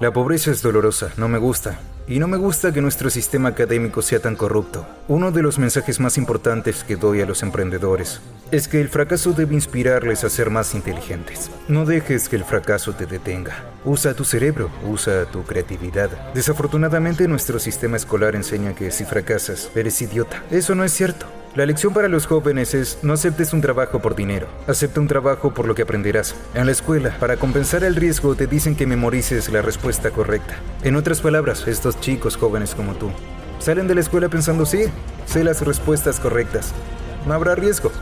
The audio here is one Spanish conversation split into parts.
La pobreza es dolorosa, no me gusta. Y no me gusta que nuestro sistema académico sea tan corrupto. Uno de los mensajes más importantes que doy a los emprendedores es que el fracaso debe inspirarles a ser más inteligentes. No dejes que el fracaso te detenga. Usa tu cerebro, usa tu creatividad. Desafortunadamente nuestro sistema escolar enseña que si fracasas, eres idiota. Eso no es cierto. La lección para los jóvenes es no aceptes un trabajo por dinero, acepta un trabajo por lo que aprenderás. En la escuela, para compensar el riesgo, te dicen que memorices la respuesta correcta. En otras palabras, estos chicos jóvenes como tú salen de la escuela pensando sí, sé las respuestas correctas. No habrá riesgo.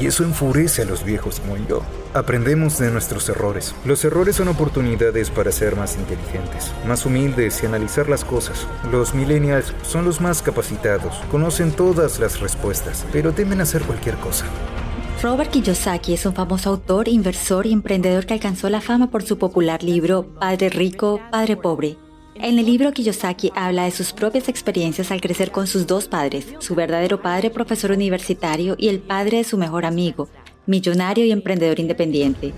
Y eso enfurece a los viejos como yo. Aprendemos de nuestros errores. Los errores son oportunidades para ser más inteligentes, más humildes y analizar las cosas. Los millennials son los más capacitados, conocen todas las respuestas, pero temen hacer cualquier cosa. Robert Kiyosaki es un famoso autor, inversor y emprendedor que alcanzó la fama por su popular libro Padre Rico, Padre Pobre en el libro Kiyosaki habla de sus propias experiencias al crecer con sus dos padres, su verdadero padre profesor universitario y el padre de su mejor amigo, millonario y emprendedor independiente.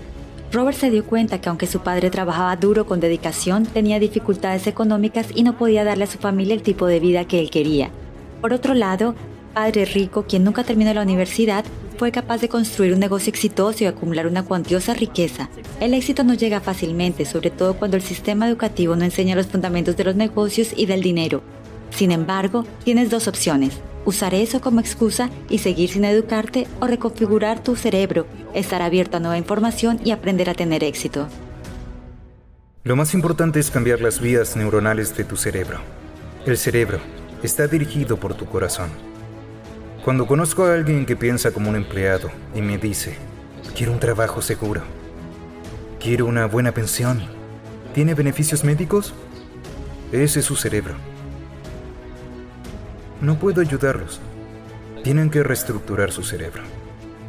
Robert se dio cuenta que aunque su padre trabajaba duro con dedicación, tenía dificultades económicas y no podía darle a su familia el tipo de vida que él quería. Por otro lado, padre rico, quien nunca terminó la universidad, fue capaz de construir un negocio exitoso y acumular una cuantiosa riqueza. El éxito no llega fácilmente, sobre todo cuando el sistema educativo no enseña los fundamentos de los negocios y del dinero. Sin embargo, tienes dos opciones. Usar eso como excusa y seguir sin educarte o reconfigurar tu cerebro, estar abierto a nueva información y aprender a tener éxito. Lo más importante es cambiar las vías neuronales de tu cerebro. El cerebro está dirigido por tu corazón. Cuando conozco a alguien que piensa como un empleado y me dice, quiero un trabajo seguro, quiero una buena pensión, ¿tiene beneficios médicos? Ese es su cerebro. No puedo ayudarlos. Tienen que reestructurar su cerebro.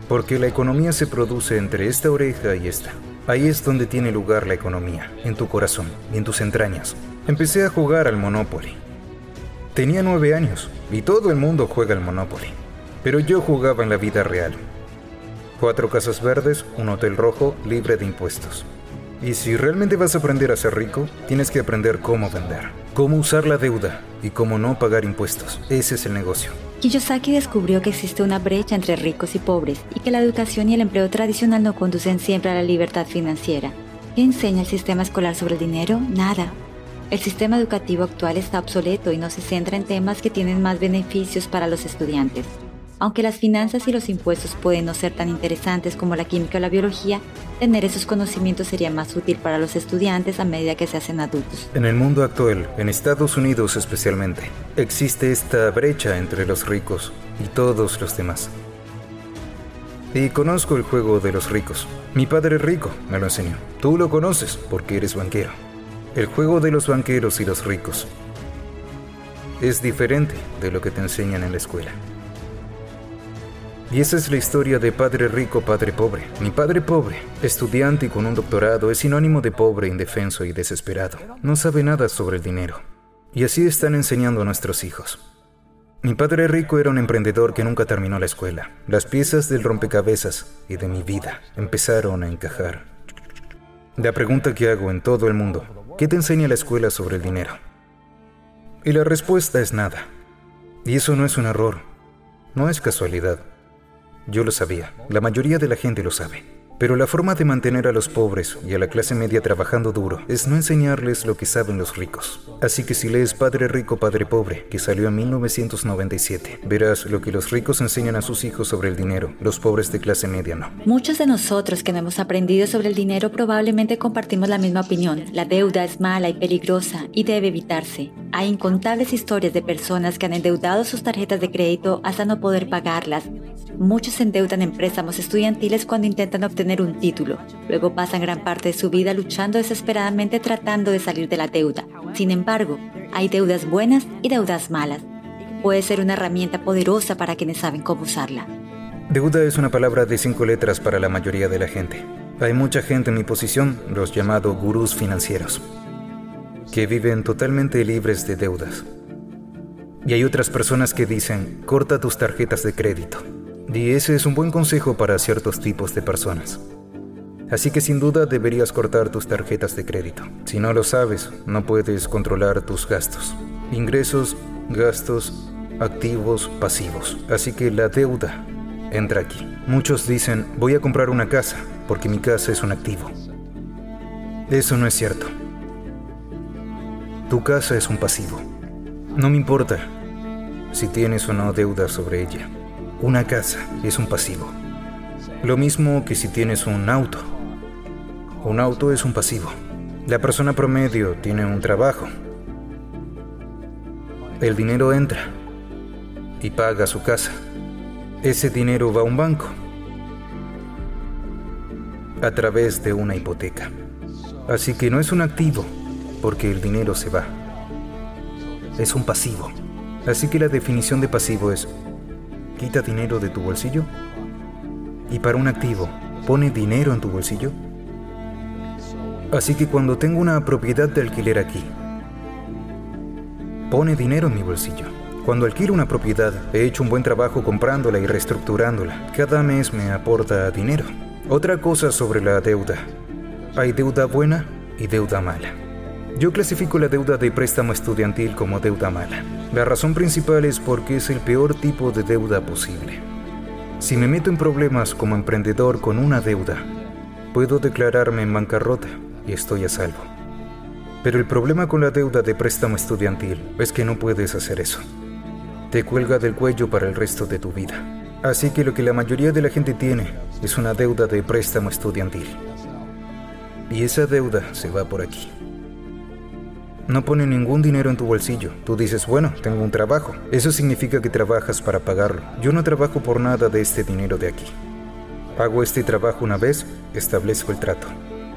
Porque la economía se produce entre esta oreja y esta. Ahí es donde tiene lugar la economía, en tu corazón y en tus entrañas. Empecé a jugar al Monopoly. Tenía nueve años y todo el mundo juega al Monopoly. Pero yo jugaba en la vida real. Cuatro casas verdes, un hotel rojo, libre de impuestos. Y si realmente vas a aprender a ser rico, tienes que aprender cómo vender, cómo usar la deuda y cómo no pagar impuestos. Ese es el negocio. Kiyosaki descubrió que existe una brecha entre ricos y pobres y que la educación y el empleo tradicional no conducen siempre a la libertad financiera. ¿Qué enseña el sistema escolar sobre el dinero? Nada. El sistema educativo actual está obsoleto y no se centra en temas que tienen más beneficios para los estudiantes. Aunque las finanzas y los impuestos pueden no ser tan interesantes como la química o la biología, tener esos conocimientos sería más útil para los estudiantes a medida que se hacen adultos. En el mundo actual, en Estados Unidos especialmente, existe esta brecha entre los ricos y todos los demás. Y conozco el juego de los ricos. Mi padre es rico, me lo enseñó. Tú lo conoces porque eres banquero. El juego de los banqueros y los ricos es diferente de lo que te enseñan en la escuela. Y esa es la historia de padre rico, padre pobre. Mi padre pobre, estudiante y con un doctorado, es sinónimo de pobre, indefenso y desesperado. No sabe nada sobre el dinero. Y así están enseñando a nuestros hijos. Mi padre rico era un emprendedor que nunca terminó la escuela. Las piezas del rompecabezas y de mi vida empezaron a encajar. La pregunta que hago en todo el mundo, ¿qué te enseña la escuela sobre el dinero? Y la respuesta es nada. Y eso no es un error, no es casualidad. Yo lo sabía, la mayoría de la gente lo sabe. Pero la forma de mantener a los pobres y a la clase media trabajando duro es no enseñarles lo que saben los ricos. Así que si lees Padre Rico, Padre Pobre, que salió en 1997, verás lo que los ricos enseñan a sus hijos sobre el dinero, los pobres de clase media no. Muchos de nosotros que no hemos aprendido sobre el dinero probablemente compartimos la misma opinión. La deuda es mala y peligrosa y debe evitarse. Hay incontables historias de personas que han endeudado sus tarjetas de crédito hasta no poder pagarlas. Muchos endeudan en préstamos estudiantiles cuando intentan obtener un título. Luego pasan gran parte de su vida luchando desesperadamente tratando de salir de la deuda. Sin embargo, hay deudas buenas y deudas malas. Puede ser una herramienta poderosa para quienes saben cómo usarla. Deuda es una palabra de cinco letras para la mayoría de la gente. Hay mucha gente en mi posición, los llamados gurús financieros, que viven totalmente libres de deudas. Y hay otras personas que dicen, corta tus tarjetas de crédito. Y ese es un buen consejo para ciertos tipos de personas. Así que sin duda deberías cortar tus tarjetas de crédito. Si no lo sabes, no puedes controlar tus gastos. Ingresos, gastos, activos, pasivos. Así que la deuda entra aquí. Muchos dicen, voy a comprar una casa porque mi casa es un activo. Eso no es cierto. Tu casa es un pasivo. No me importa si tienes o no deuda sobre ella. Una casa es un pasivo. Lo mismo que si tienes un auto. Un auto es un pasivo. La persona promedio tiene un trabajo. El dinero entra y paga su casa. Ese dinero va a un banco a través de una hipoteca. Así que no es un activo porque el dinero se va. Es un pasivo. Así que la definición de pasivo es quita dinero de tu bolsillo? ¿Y para un activo, pone dinero en tu bolsillo? Así que cuando tengo una propiedad de alquiler aquí, pone dinero en mi bolsillo. Cuando alquilo una propiedad, he hecho un buen trabajo comprándola y reestructurándola. Cada mes me aporta dinero. Otra cosa sobre la deuda. Hay deuda buena y deuda mala. Yo clasifico la deuda de préstamo estudiantil como deuda mala. La razón principal es porque es el peor tipo de deuda posible. Si me meto en problemas como emprendedor con una deuda, puedo declararme en bancarrota y estoy a salvo. Pero el problema con la deuda de préstamo estudiantil es que no puedes hacer eso. Te cuelga del cuello para el resto de tu vida. Así que lo que la mayoría de la gente tiene es una deuda de préstamo estudiantil. Y esa deuda se va por aquí. No pone ningún dinero en tu bolsillo. Tú dices, bueno, tengo un trabajo. Eso significa que trabajas para pagarlo. Yo no trabajo por nada de este dinero de aquí. Hago este trabajo una vez, establezco el trato.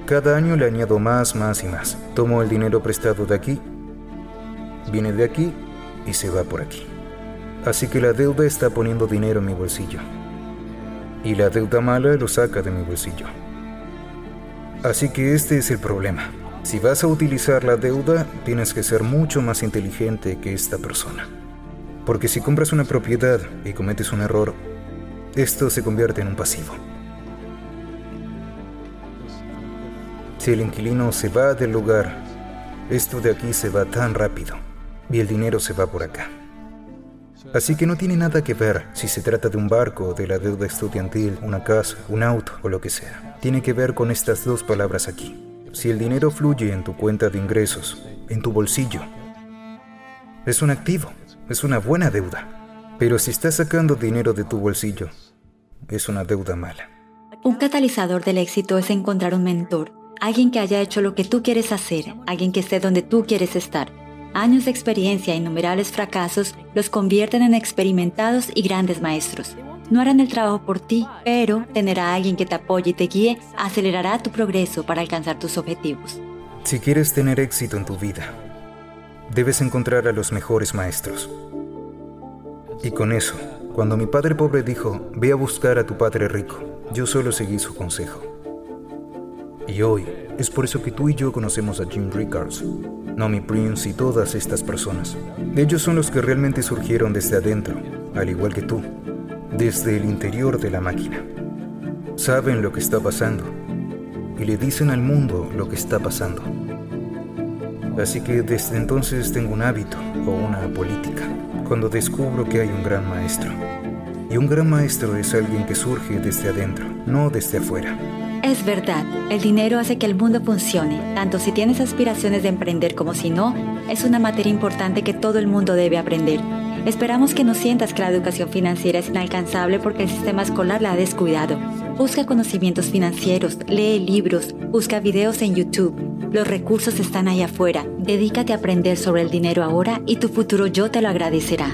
Cada año le añado más, más y más. Tomo el dinero prestado de aquí, viene de aquí y se va por aquí. Así que la deuda está poniendo dinero en mi bolsillo. Y la deuda mala lo saca de mi bolsillo. Así que este es el problema. Si vas a utilizar la deuda, tienes que ser mucho más inteligente que esta persona. Porque si compras una propiedad y cometes un error, esto se convierte en un pasivo. Si el inquilino se va del lugar, esto de aquí se va tan rápido y el dinero se va por acá. Así que no tiene nada que ver si se trata de un barco, de la deuda estudiantil, una casa, un auto o lo que sea. Tiene que ver con estas dos palabras aquí. Si el dinero fluye en tu cuenta de ingresos, en tu bolsillo, es un activo, es una buena deuda. Pero si estás sacando dinero de tu bolsillo, es una deuda mala. Un catalizador del éxito es encontrar un mentor, alguien que haya hecho lo que tú quieres hacer, alguien que esté donde tú quieres estar. Años de experiencia e innumerables fracasos los convierten en experimentados y grandes maestros no harán el trabajo por ti, pero tener a alguien que te apoye y te guíe acelerará tu progreso para alcanzar tus objetivos. Si quieres tener éxito en tu vida, debes encontrar a los mejores maestros. Y con eso, cuando mi padre pobre dijo, ve a buscar a tu padre rico, yo solo seguí su consejo. Y hoy es por eso que tú y yo conocemos a Jim Rickards, Nomi Prince y todas estas personas. Ellos son los que realmente surgieron desde adentro, al igual que tú desde el interior de la máquina. Saben lo que está pasando y le dicen al mundo lo que está pasando. Así que desde entonces tengo un hábito o una política cuando descubro que hay un gran maestro. Y un gran maestro es alguien que surge desde adentro, no desde afuera. Es verdad, el dinero hace que el mundo funcione, tanto si tienes aspiraciones de emprender como si no, es una materia importante que todo el mundo debe aprender. Esperamos que no sientas que la educación financiera es inalcanzable porque el sistema escolar la ha descuidado. Busca conocimientos financieros, lee libros, busca videos en YouTube. Los recursos están ahí afuera. Dedícate a aprender sobre el dinero ahora y tu futuro yo te lo agradecerá.